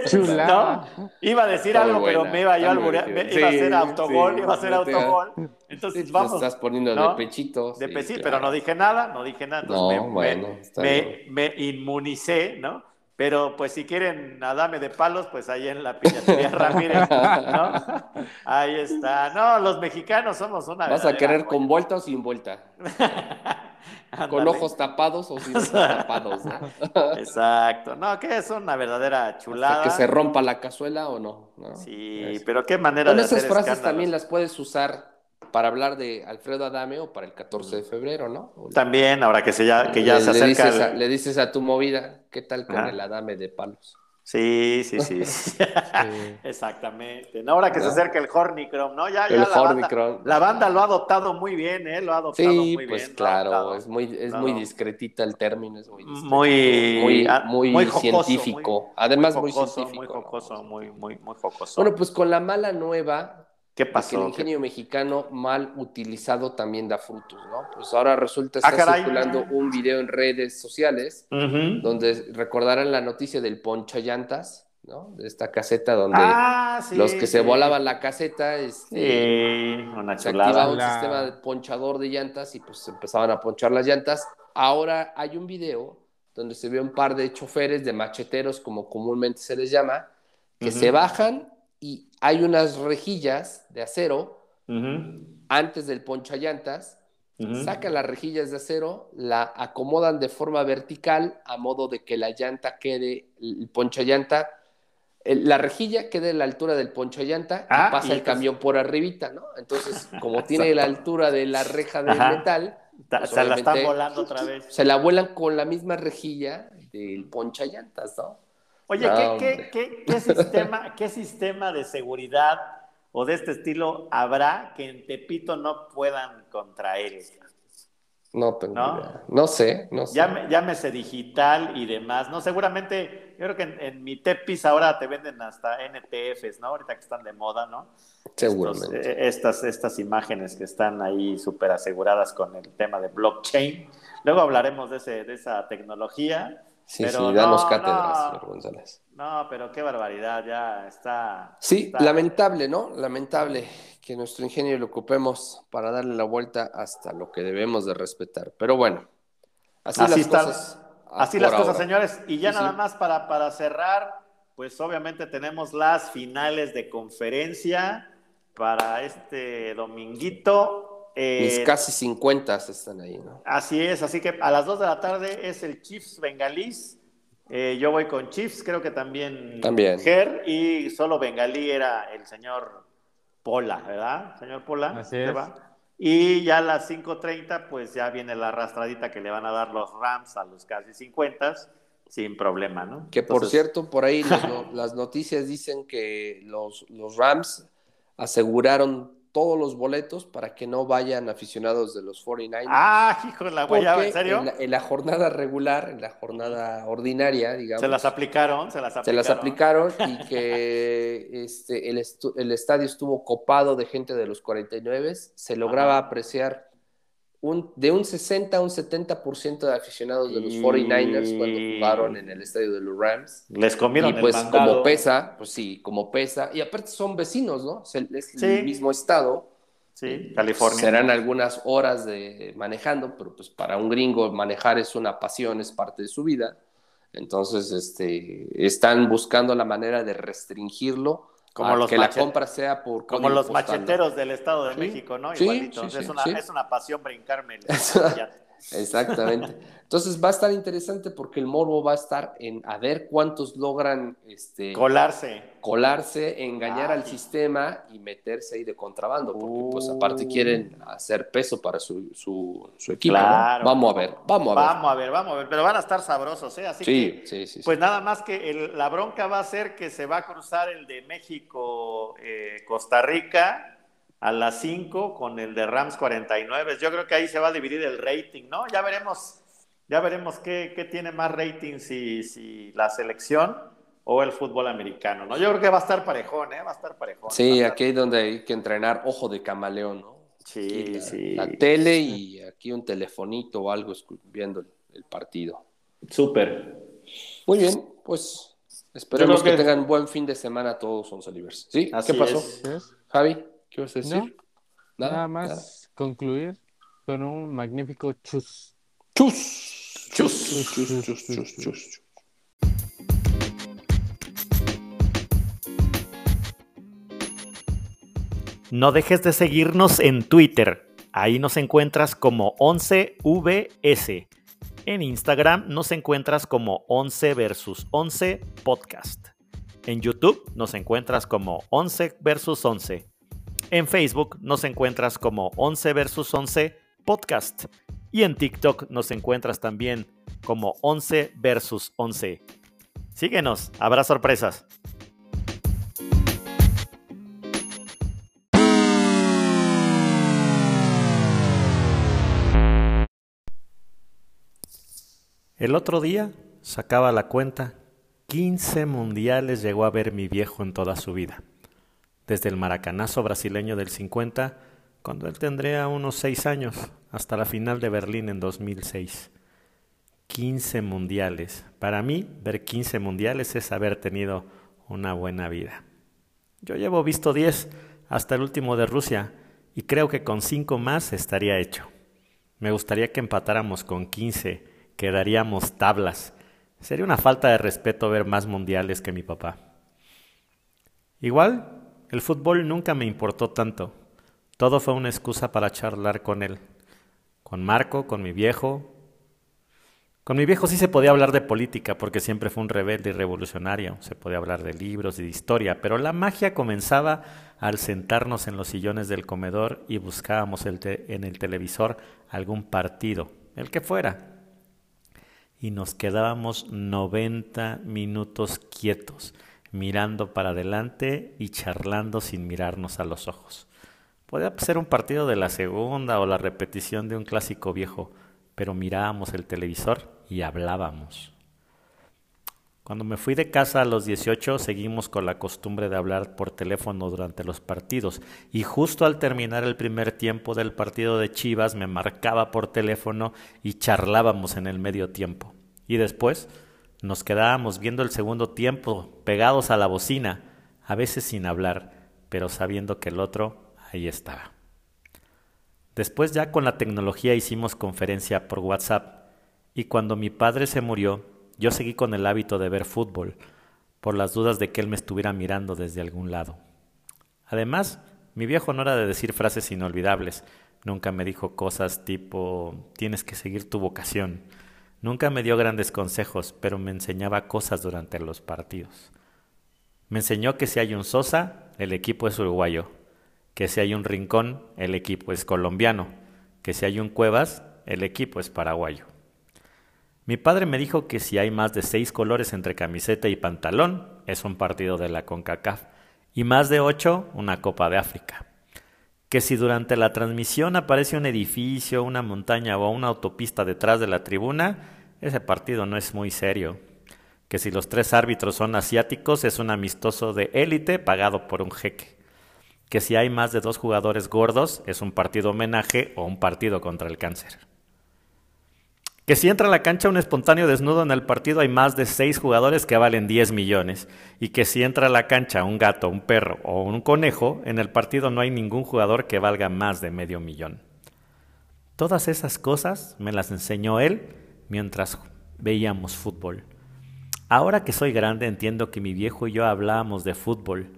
Chula. Iba a decir algo, pero me iba yo al iba a hacer autogol, iba a hacer autogol. Entonces vamos. estás poniendo de pechito. De pechito, pero no dije nada, no dije nada. no, bueno, me, me, inmunicé, ¿no? Pero pues si quieren nadame de palos, pues ahí en la piñatería Ramírez, ¿no? Ahí está. No, los mexicanos somos una ¿Vas a querer con vuelta o sin vuelta? con ojos tapados o sin ojos tapados, Exacto. No, que es una verdadera chulada. que se rompa la cazuela o no. Sí, pero qué manera de hacer esas frases también las puedes usar para hablar de Alfredo Adame o para el 14 de febrero, ¿no? También, ahora que, se ya, que ya se acerca. Le dices, a, le dices, a, tu movida, ¿qué tal con el Adame de palos? Sí, sí, sí. Exactamente. ahora que se acerca el Hornicrom, ¿no? Ya, ya el la, banda, la banda lo ha adoptado muy bien, ¿eh? Lo ha adoptado muy pues bien. Sí, pues claro, es muy, es muy discretita el término, es muy muy, muy, muy, científico. Además, muy, científico. Muy jocoso, muy, muy, muy jocoso. Bueno, pues con la mala nueva, ¿Qué pasó? Que el ingenio mexicano mal utilizado también da frutos, ¿no? Pues ahora resulta ah, está circulando un video en redes sociales donde recordarán la noticia del poncha llantas, ¿no? De esta caseta donde ah, los que se volaban la caseta este, una se activaba un sistema de ponchador de llantas y pues empezaban a ponchar las llantas. Ahora hay un video donde se ve un par de choferes, de macheteros, como comúnmente se les llama, que se bajan y hay unas rejillas de acero antes del ponchallantas, sacan las rejillas de acero, la acomodan de forma vertical a modo de que la llanta quede, el ponchallanta, la rejilla quede a la altura del ponchallanta y ah, pasa el camión por arribita, ¿no? Entonces, como tiene la altura de la reja de metal, pues, se la están volando otra vez. Se la vuelan con la misma rejilla del poncha llantas, ¿no? Oye, ¿qué, sistema, ¿qué sistema de seguridad o de este estilo habrá que en Tepito no puedan contra él? No tengo ¿no? No sé, no sé. llámese digital y demás, ¿no? Seguramente, yo creo que en, mi Tepis ahora te venden hasta NTFs, ¿no? Ahorita que están de moda, ¿no? Seguramente. Eh, estas, estas imágenes que están ahí súper aseguradas con el tema de blockchain. Luego hablaremos de, ese, de esa tecnología. Sí, sí, danos cátedras, señor González. No, pero qué barbaridad, ya está. Sí, lamentable, ¿no? Lamentable que nuestro ingenio lo ocupemos para darle la vuelta hasta lo que debemos de respetar. Pero bueno, así, las cosas. Así las cosas, señores. Y ya nada más para, para cerrar, pues obviamente tenemos las finales de conferencia para este dominguito. Mis eh, casi 50 están ahí, ¿no? Así es, así que a las 2 de la tarde es el Chiefs Bengalís eh, yo voy con Chiefs, creo que también, también. Ger, y solo Bengalí era el señor Pola, ¿verdad? Señor Pola. Así es. Y ya a las 5.30, pues ya viene la arrastradita que le van a dar los Rams a los casi 50, sin problema, ¿no? Que por cierto, por ahí las noticias dicen que los, los Rams aseguraron todos los boletos para que no vayan aficionados de los 49ers. Ah, hijo de la guayaba, ¿en serio? En la, jornada regular, en la jornada ordinaria, digamos. Se las aplicaron, se las aplicaron. Se las aplicaron y que este, el, el, estadio estuvo copado de gente de los 49, se lograba apreciar de un 60 a un 70% de aficionados de los 49ers cuando jugaron en el estadio de los Rams. Les comieron Y pues como pesa, pues sí, como pesa. Y aparte son vecinos, ¿no? Es el, mismo estado. Sí, California. Serán algunas horas de manejando, pero pues para un gringo manejar es una pasión, es parte de su vida. Entonces, este, están buscando la manera de restringirlo como los que la compra sea por como los macheteros del Estado de México, ¿no? Igualito. es, una, es, una, pasión brincarme. Exactamente. Entonces va a estar interesante porque el morbo va a estar en a ver cuántos logran este, colarse, colarse, engañar al sistema y meterse ahí de contrabando, porque pues aparte quieren hacer peso para su, su, equipo. Vamos a ver, vamos a ver. Vamos a ver, vamos a ver, pero van a estar sabrosos, ¿eh? Así que, sí, sí, pues nada más que la bronca va a ser que se va a cruzar el de México, eh, Costa Rica a las 5 con el de Rams 49. Yo creo que ahí se va a dividir el rating, ¿no? Ya veremos, ya veremos qué, tiene más rating, si, si, la selección o el fútbol americano, ¿no? Yo creo que va a estar parejón, ¿eh? Va a estar parejón. Sí, aquí es donde hay que entrenar ojo de camaleón, ¿no? Sí, sí. La tele y aquí un telefonito o algo viendo el, partido. Súper. Muy bien, pues esperemos que... tengan buen fin de semana todos, son Livers. ¿Sí? ¿Qué pasó? Javi. ¿Qué vas a decir? nada, más concluir con un magnífico chus. Chus. Chus. Chus, chus, chus, chus, No dejes de seguirnos en Twitter. Ahí nos encuentras como 11VS. En Instagram nos encuentras como 11 versus 11 podcast. En YouTube nos encuentras como 11 versus 11. En Facebook nos encuentras como 11 versus 11 podcast y en TikTok nos encuentras también como 11 versus 11. Síguenos, habrá sorpresas. El otro día sacaba la cuenta, 15 mundiales llegó a ver mi viejo en toda su vida desde el maracanazo brasileño del 50, cuando él tendría unos seis años, hasta la final de Berlín en 2006. 15 mundiales. Para mí, ver 15 mundiales es haber tenido una buena vida. Yo llevo visto 10 hasta el último de Rusia y creo que con 5 más estaría hecho. Me gustaría que empatáramos con 15, quedaríamos tablas. Sería una falta de respeto ver más mundiales que mi papá. Igual, el fútbol nunca me importó tanto. Todo fue una excusa para charlar con él. Con Marco, con mi viejo. Con mi viejo sí se podía hablar de política porque siempre fue un rebelde y revolucionario. Se podía hablar de libros y de historia, pero la magia comenzaba al sentarnos en los sillones del comedor y buscábamos en el televisor algún partido, el que fuera. Y nos quedábamos 90 minutos quietos, mirando para adelante y charlando sin mirarnos a los ojos. Podía ser un partido de la segunda o la repetición de un clásico viejo, pero mirábamos el televisor y hablábamos. Cuando me fui de casa a los 18 seguimos con la costumbre de hablar por teléfono durante los partidos y justo al terminar el primer tiempo del partido de Chivas me marcaba por teléfono y charlábamos en el medio tiempo. Y después nos quedábamos viendo el segundo tiempo pegados a la bocina, a veces sin hablar, pero sabiendo que el otro ahí estaba. Después ya con la tecnología hicimos conferencia por WhatsApp y cuando mi padre se murió, yo seguí con el hábito de ver fútbol, por las dudas de que él me estuviera mirando desde algún lado. Además, mi viejo no era de decir frases inolvidables, nunca me dijo cosas tipo tienes que seguir tu vocación. Nunca me dio grandes consejos, pero me enseñaba cosas durante los partidos. Me enseñó que si hay un Sosa, el equipo es uruguayo, que si hay un Rincón, el equipo es colombiano, que si hay un Cuevas, el equipo es paraguayo. Mi padre me dijo que si hay más de seis colores entre camiseta y pantalón, es un partido de la CONCACAF, y más de ocho, una Copa de África. Que si durante la transmisión aparece un edificio, una montaña o una autopista detrás de la tribuna, ese partido no es muy serio. Que si los tres árbitros son asiáticos, es un amistoso de élite pagado por un jeque. Que si hay más de dos jugadores gordos, es un partido homenaje o un partido contra el cáncer. Que si entra a la cancha un espontáneo desnudo en el partido hay más de seis jugadores que valen 10 millones. Y que si entra a la cancha un gato, un perro o un conejo, en el partido no hay ningún jugador que valga más de medio millón. Todas esas cosas me las enseñó él mientras veíamos fútbol. Ahora que soy grande entiendo que mi viejo y yo hablábamos de fútbol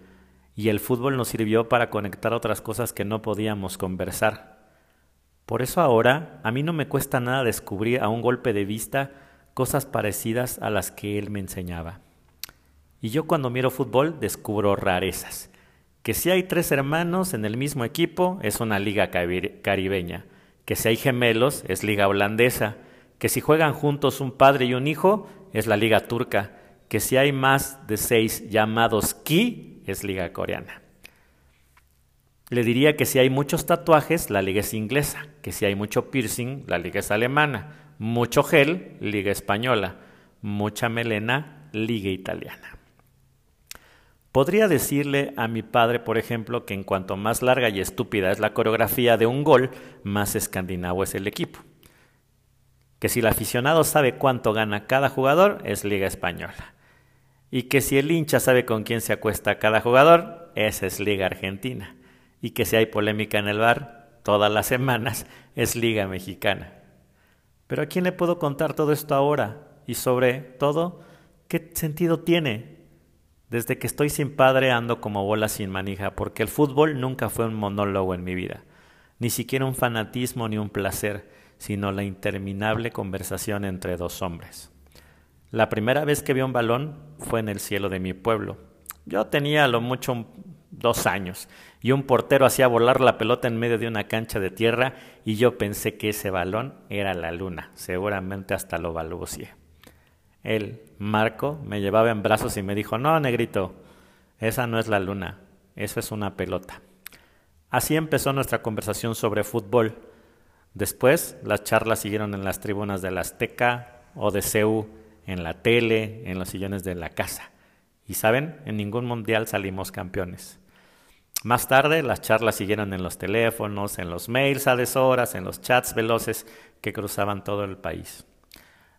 y el fútbol nos sirvió para conectar otras cosas que no podíamos conversar. Por eso ahora a mí no me cuesta nada descubrir a un golpe de vista cosas parecidas a las que él me enseñaba. Y yo cuando miro fútbol descubro rarezas. Que si hay tres hermanos en el mismo equipo es una liga caribeña. Que si hay gemelos es liga holandesa. Que si juegan juntos un padre y un hijo es la liga turca. Que si hay más de seis llamados ki es liga coreana. Le diría que si hay muchos tatuajes, la liga es inglesa, que si hay mucho piercing, la liga es alemana, mucho gel, liga española, mucha melena, liga italiana. Podría decirle a mi padre, por ejemplo, que en cuanto más larga y estúpida es la coreografía de un gol, más escandinavo es el equipo. Que si el aficionado sabe cuánto gana cada jugador, es liga española. Y que si el hincha sabe con quién se acuesta cada jugador, esa es liga argentina y que si hay polémica en el bar todas las semanas es Liga Mexicana. Pero ¿a quién le puedo contar todo esto ahora? Y sobre todo, ¿qué sentido tiene? Desde que estoy sin padre ando como bola sin manija, porque el fútbol nunca fue un monólogo en mi vida, ni siquiera un fanatismo ni un placer, sino la interminable conversación entre dos hombres. La primera vez que vi un balón fue en el cielo de mi pueblo. Yo tenía a lo mucho dos años y un portero hacía volar la pelota en medio de una cancha de tierra y yo pensé que ese balón era la luna, seguramente hasta lo balbucié. Él, Marco, me llevaba en brazos y me dijo, no, negrito, esa no es la luna, eso es una pelota. Así empezó nuestra conversación sobre fútbol. Después, las charlas siguieron en las tribunas de la Azteca o de CEU, en la tele, en los sillones de la casa. Y saben, en ningún mundial salimos campeones. Más tarde, las charlas siguieron en los teléfonos, en los mails a deshoras, en los chats veloces que cruzaban todo el país.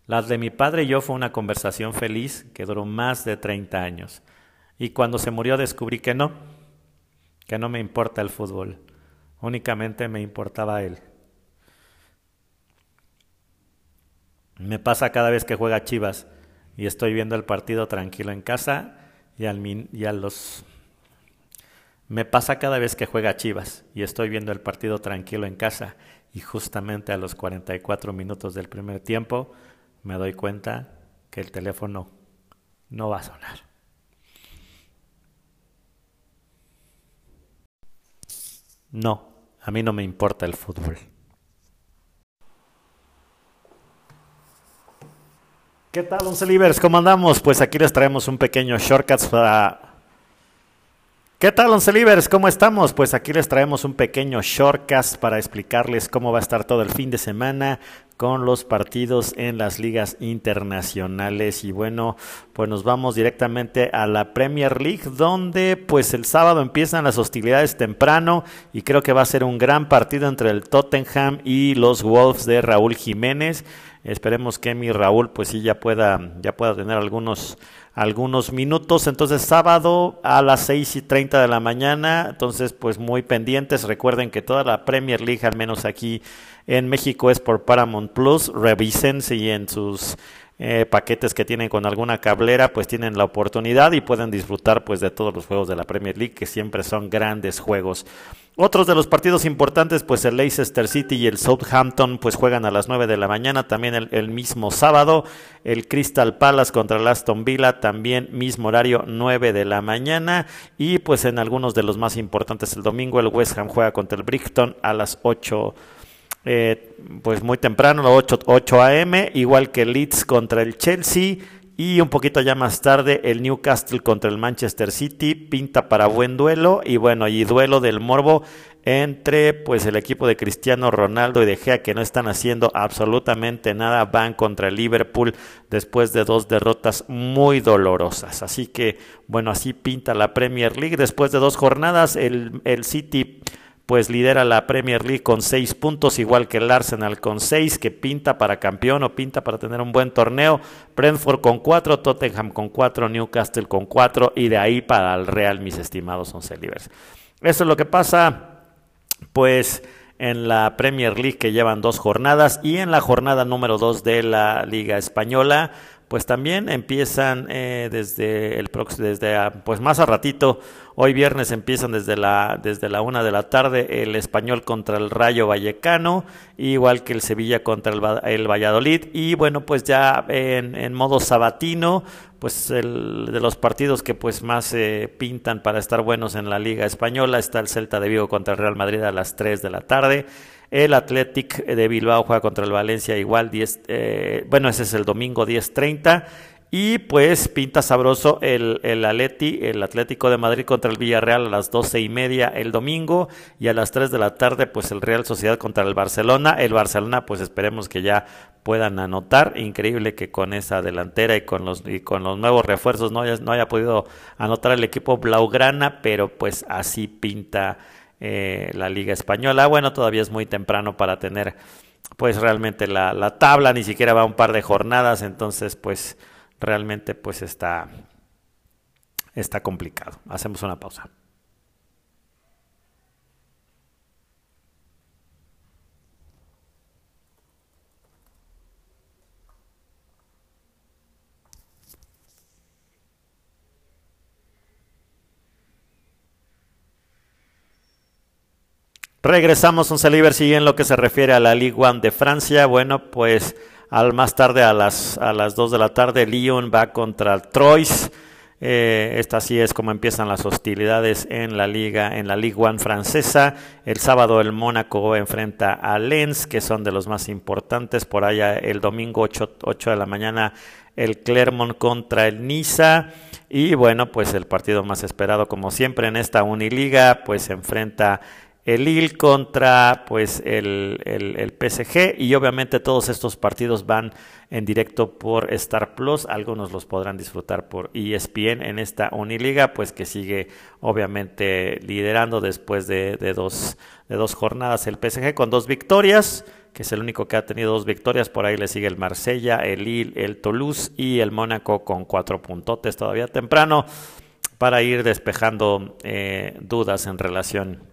Las de mi padre y yo fue una conversación feliz que duró más de 30 años. Y cuando se murió descubrí que no, que no me importa el fútbol, únicamente me importaba él. Me pasa cada vez que juega Chivas y estoy viendo el partido tranquilo en casa y, al y a los... Me pasa cada vez que juega Chivas y estoy viendo el partido tranquilo en casa y justamente a los 44 minutos del primer tiempo me doy cuenta que el teléfono no va a sonar. No, a mí no me importa el fútbol. ¿Qué tal, Once? ¿Cómo andamos? Pues aquí les traemos un pequeño shortcuts para ¿Qué tal, Once? ¿Cómo estamos? Pues aquí les traemos un pequeño shortcast para explicarles cómo va a estar todo el fin de semana con los partidos en las ligas internacionales. Y bueno, pues nos vamos directamente a la Premier League, donde pues el sábado empiezan las hostilidades temprano y creo que va a ser un gran partido entre el Tottenham y los Wolves de Raúl Jiménez. Esperemos que mi Raúl pues sí ya pueda, ya pueda tener algunos algunos minutos. Entonces, sábado a las 6 y 30 de la mañana. Entonces, pues muy pendientes. Recuerden que toda la Premier League, al menos aquí en México, es por Paramount Plus. Revisen si en sus eh, paquetes que tienen con alguna cablera, pues tienen la oportunidad y pueden disfrutar pues de todos los juegos de la Premier League, que siempre son grandes juegos. Otros de los partidos importantes, pues el Leicester City y el Southampton, pues juegan a las 9 de la mañana, también el, mismo sábado. El Crystal Palace contra el Aston Villa, también mismo horario, 9 de la mañana. Y pues en algunos de los más importantes, el domingo el West Ham juega contra el Brighton a las 8 eh, pues muy temprano, 8, 8 a.m., igual que Leeds contra el Chelsea. Y un poquito ya más tarde, el Newcastle contra el Manchester City pinta para buen duelo. Y bueno, y duelo del morbo entre pues el equipo de Cristiano Ronaldo y De Gea que no están haciendo absolutamente nada. Van contra el Liverpool después de dos derrotas muy dolorosas. Así que bueno, así pinta la Premier League. Después de dos jornadas, el, el City pues lidera la Premier League con seis puntos, igual que el Arsenal con seis, que pinta para campeón o pinta para tener un buen torneo. Brentford con cuatro, Tottenham con cuatro, Newcastle con cuatro, y de ahí para el Real, mis estimados once Livers. Eso es lo que pasa, pues en la Premier League que llevan dos jornadas y en la jornada número dos de la Liga Española pues también empiezan eh, desde el desde ah, pues más a ratito hoy viernes empiezan desde la desde la una de la tarde el español contra el Rayo Vallecano igual que el Sevilla contra el, Valladolid y bueno pues ya en, modo sabatino pues el, de los partidos que pues más eh, pintan para estar buenos en la Liga Española está el Celta de Vigo contra el Real Madrid a las 3 de la tarde el Athletic de Bilbao juega contra el Valencia igual 10, eh, bueno, ese es el domingo 10.30. Y pues pinta sabroso el, el el Atlético de Madrid contra el Villarreal a las doce y media el domingo y a las 3 de la tarde pues el Real Sociedad contra el Barcelona. El Barcelona pues esperemos que ya puedan anotar. Increíble que con esa delantera y con los, y con los nuevos refuerzos no haya, no haya podido anotar el equipo Blaugrana, pero pues así pinta eh, la Liga Española. Bueno, todavía es muy temprano para tener pues realmente la, la, tabla, ni siquiera va un par de jornadas, entonces pues realmente pues está, está complicado. Hacemos una pausa. Regresamos un Celiber, sigue en lo que se refiere a la Ligue 1 de Francia. Bueno, pues al más tarde a las, a las 2 de la tarde Lyon va contra Troyes. Eh, esta sí es como empiezan las hostilidades en la liga, en la Ligue 1 francesa. El sábado el Mónaco enfrenta a Lens, que son de los más importantes. Por allá el domingo 8, 8 de la mañana el Clermont contra el Niza. Y bueno, pues el partido más esperado como siempre en esta Uniliga, pues enfrenta el Lille contra pues el, el, PSG y obviamente todos estos partidos van en directo por Star Plus, algunos los podrán disfrutar por ESPN en esta Uniliga, pues que sigue obviamente liderando después de, dos, de dos jornadas el PSG con dos victorias, que es el único que ha tenido dos victorias, por ahí le sigue el Marsella, el Lille, el Toulouse y el Mónaco con cuatro puntotes todavía temprano para ir despejando eh, dudas en relación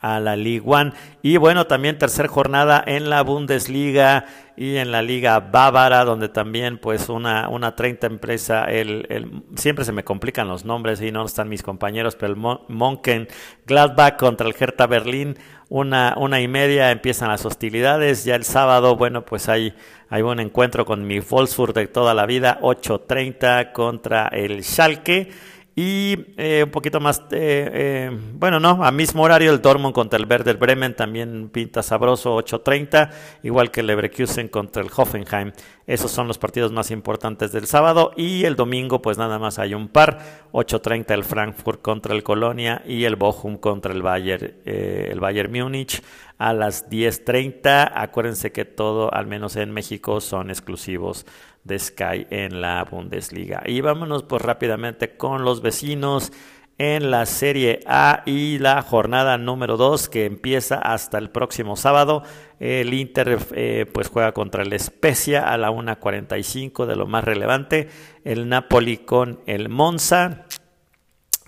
a la Ligue One. Y bueno, también tercera jornada en la Bundesliga y en la Liga Bávara, donde también pues una, una 30 empresa, el, el, siempre se me complican los nombres y no están mis compañeros, pero el Monken Gladbach contra el Hertha Berlín, una, una y media empiezan las hostilidades. Ya el sábado, bueno, pues hay, hay un encuentro con mi Wolfsburg de toda la vida, 8.30 contra el Schalke. Y eh, un poquito más, eh, eh, bueno, no, a mismo horario el Dortmund contra el Werder Bremen también pinta sabroso, 8.30, igual que el Leverkusen contra el Hoffenheim. Esos son los partidos más importantes del sábado. Y el domingo, pues nada más hay un par, 8.30 el Frankfurt contra el Colonia y el Bochum contra el Bayern, el Bayern Múnich a las 10.30. Acuérdense que todo, al menos en México, son exclusivos de Sky en la Bundesliga. Y vámonos pues rápidamente con los vecinos en la Serie A y la jornada número 2 que empieza hasta el próximo sábado. El Inter eh, pues juega contra el Spezia a la 1.45 de lo más relevante. El Napoli con el Monza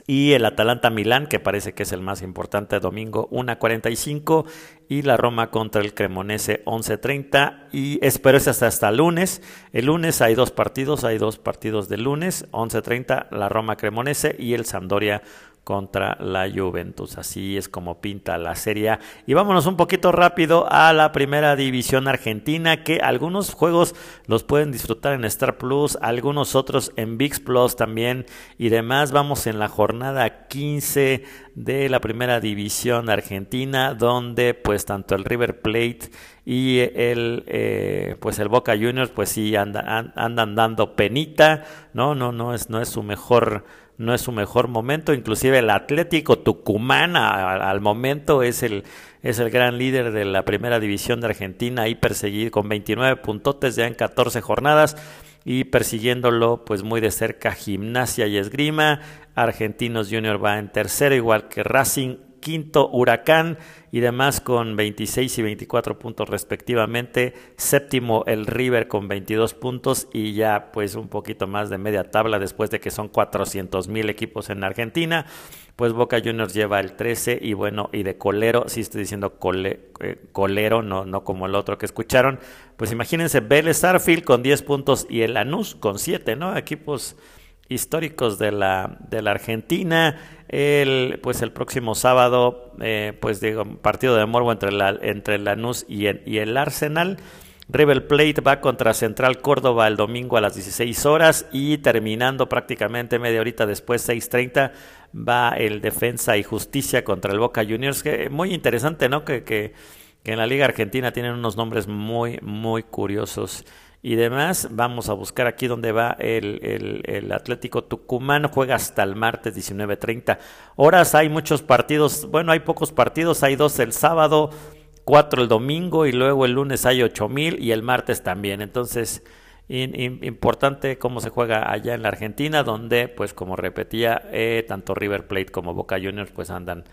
y el Atalanta Milán, que parece que es el más importante, domingo 1.45 y la Roma contra el Cremonese 11.30 y espero hasta hasta el lunes. El lunes hay dos partidos, hay dos partidos de lunes, 11.30 la Roma Cremonese y el Sampdoria contra la Juventus. Así es como pinta la serie. Y vámonos un poquito rápido a la primera división argentina, que algunos juegos los pueden disfrutar en Star Plus, algunos otros en VIX Plus también y demás. Vamos en la jornada 15 de la primera división argentina, donde pues tanto el River Plate y el eh, pues el Boca Juniors pues sí andan, andan dando penita, no, no, no es, no es su mejor no es su mejor momento, inclusive el Atlético Tucumán al momento es el, es el gran líder de la primera división de Argentina, ahí perseguido con 29 puntotes ya en 14 jornadas y persiguiéndolo pues muy de cerca Gimnasia y Esgrima, Argentinos Junior va en tercero igual que Racing quinto Huracán y demás con 26 y 24 puntos respectivamente, séptimo el River con 22 puntos y ya pues un poquito más de media tabla después de que son 400 mil equipos en Argentina, pues Boca Juniors lleva el 13 y bueno, y de colero, si estoy diciendo eh, colero, no, no como el otro que escucharon, pues imagínense Vélez Arfield con 10 puntos y el Lanús con 7, ¿no? Equipos históricos de la, de la Argentina. El, pues el próximo sábado, eh, pues digo, partido de morbo entre, la, entre Lanús y el, y el Arsenal. River Plate va contra Central Córdoba el domingo a las 16 horas y terminando prácticamente media horita después, 6.30, va el Defensa y Justicia contra el Boca Juniors. Que muy interesante, ¿no? Que, que, que en la Liga Argentina tienen unos nombres muy, muy curiosos y demás. Vamos a buscar aquí donde va el, el, Atlético Tucumán. Juega hasta el martes 19.30 horas. Hay muchos partidos. Bueno, hay pocos partidos. Hay dos el sábado, cuatro el domingo y luego el lunes hay ocho mil y el martes también. Entonces, importante cómo se juega allá en la Argentina, donde, pues como repetía, eh, tanto River Plate como Boca Juniors pues andan,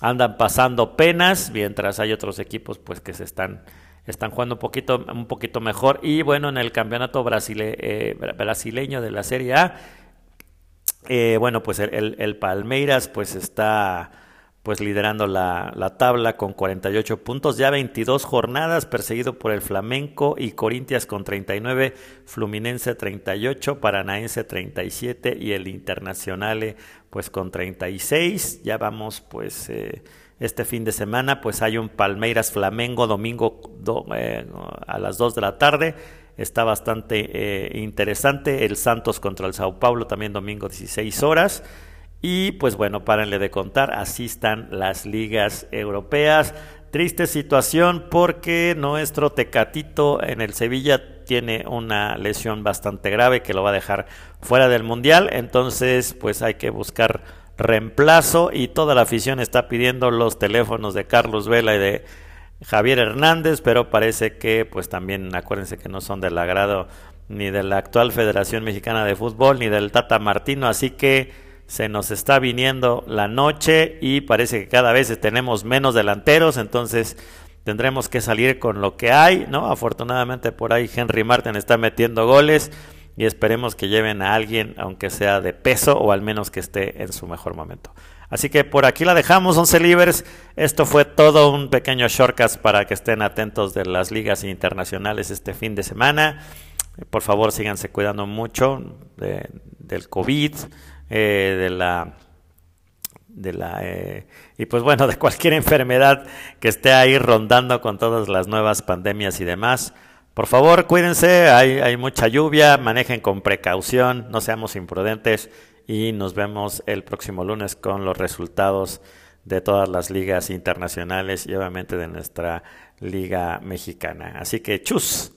andan pasando penas, mientras hay otros equipos pues que se están están jugando un poquito, un poquito mejor. Y bueno, en el campeonato brasile, eh, brasileño de la Serie A, eh, bueno, pues el, el, Palmeiras pues está pues liderando la, la, tabla con 48 puntos, ya 22 jornadas, perseguido por el Flamenco y Corintias con 39, Fluminense 38, Paranaense 37 y el Internacional pues con 36. Ya vamos pues... Eh, este fin de semana, pues hay un Palmeiras Flamengo domingo a las 2 de la tarde. Está bastante eh, interesante. El Santos contra el Sao Paulo también domingo 16 horas. Y pues bueno, párenle de contar, así están las ligas europeas. Triste situación porque nuestro Tecatito en el Sevilla tiene una lesión bastante grave que lo va a dejar fuera del Mundial. Entonces, pues hay que buscar reemplazo y toda la afición está pidiendo los teléfonos de Carlos Vela y de Javier Hernández, pero parece que pues también acuérdense que no son del agrado ni de la actual Federación Mexicana de Fútbol ni del Tata Martino, así que se nos está viniendo la noche y parece que cada vez tenemos menos delanteros, entonces tendremos que salir con lo que hay, ¿no? Afortunadamente por ahí Henry Martin está metiendo goles y esperemos que lleven a alguien, aunque sea de peso o al menos que esté en su mejor momento. Así que por aquí la dejamos, 11 libres. Esto fue todo un pequeño shortcast para que estén atentos de las ligas internacionales este fin de semana. Por favor, síganse cuidando mucho del COVID, eh, de la de la eh, y pues bueno de cualquier enfermedad que esté ahí rondando con todas las nuevas pandemias y demás por favor cuídense hay mucha lluvia manejen con precaución no seamos imprudentes y nos vemos el próximo lunes con los resultados de todas las ligas internacionales y obviamente de nuestra liga mexicana. Así que chus